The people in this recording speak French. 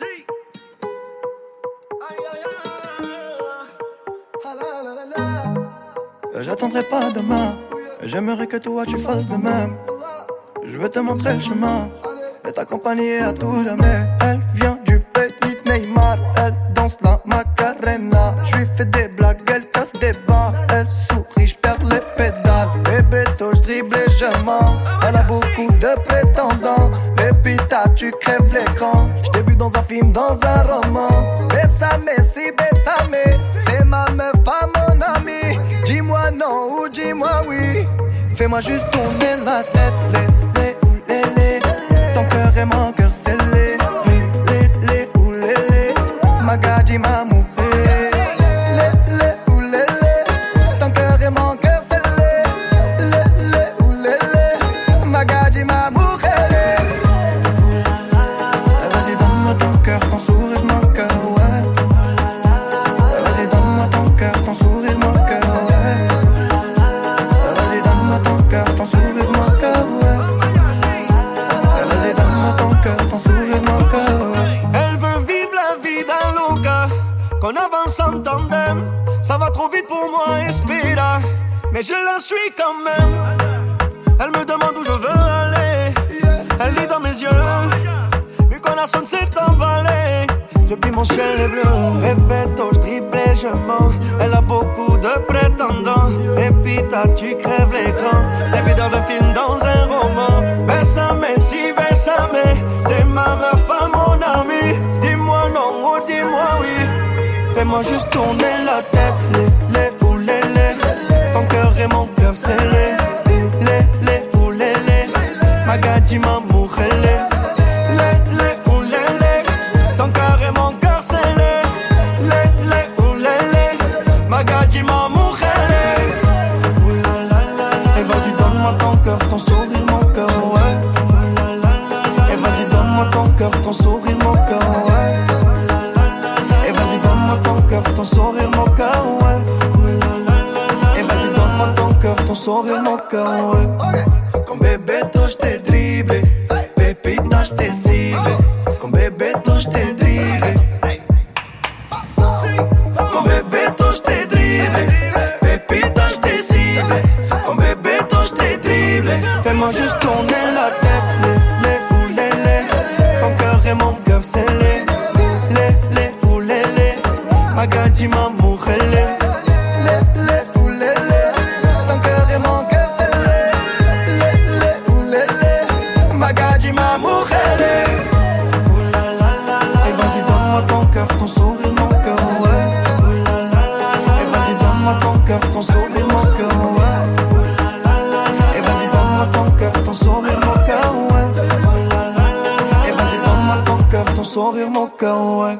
Aïe. J'attendrai pas demain. J'aimerais que toi tu fasses de même. Je veux te montrer le chemin et t'accompagner à tout jamais. Elle vient du pays Neymar. Elle danse la Macarena. Je lui fais des blagues, elle casse des bas. Elle sourit, je perds les tu crèves l'écran. Je t'ai vu dans un film, dans un roman. Bessame, si bessame. C'est ma meuf, pas mon ami. Dis-moi non ou dis-moi oui. Fais-moi juste tourner la tête. Les, les, les, les. Ton cœur est mon cœur scellé. Les, les, ou les, les. Ma mujer. Les, Elle veut vivre la vie d'un loca, qu'on avance en tandem. Ça va trop vite pour moi, Espira, mais je la suis quand même. Elle me demande où je veux aller, elle lit dans mes yeux. Mi corazon s'est emballé, depuis mon ciel est bleu. Répéto, je dribble je. Elle a beaucoup de prétendants. Et pita, tu crèves Fais-moi juste tourner la tête. Les, les ou les, les. Ton cœur est mon cœur scellé. Les, les les. Magadji, ou les, les. Est les ou les, les. Magadji, ma mujer. Et vas-y, donne-moi ton cœur, ton sourire, ton sourire, mon cœur, ouais. Et vas-y, donne-moi ton cœur, ton sourire, mon cœur, ouais. Con bebeto je pépita je t'ai ciblé. Con bebeto je je t'ai dribblé. Fais-moi juste Et vas-y, donne-moi ton cœur, ton sourire, mon cœur, ouais. Et vas-y, donne-moi ton cœur, ton sourire, mon cœur, ouais. Et vas-y, donne-moi ton cœur, ton sourire, mon cœur, ouais. Et vas-y, donne-moi ton cœur, ton sourire, mon cœur, ouais.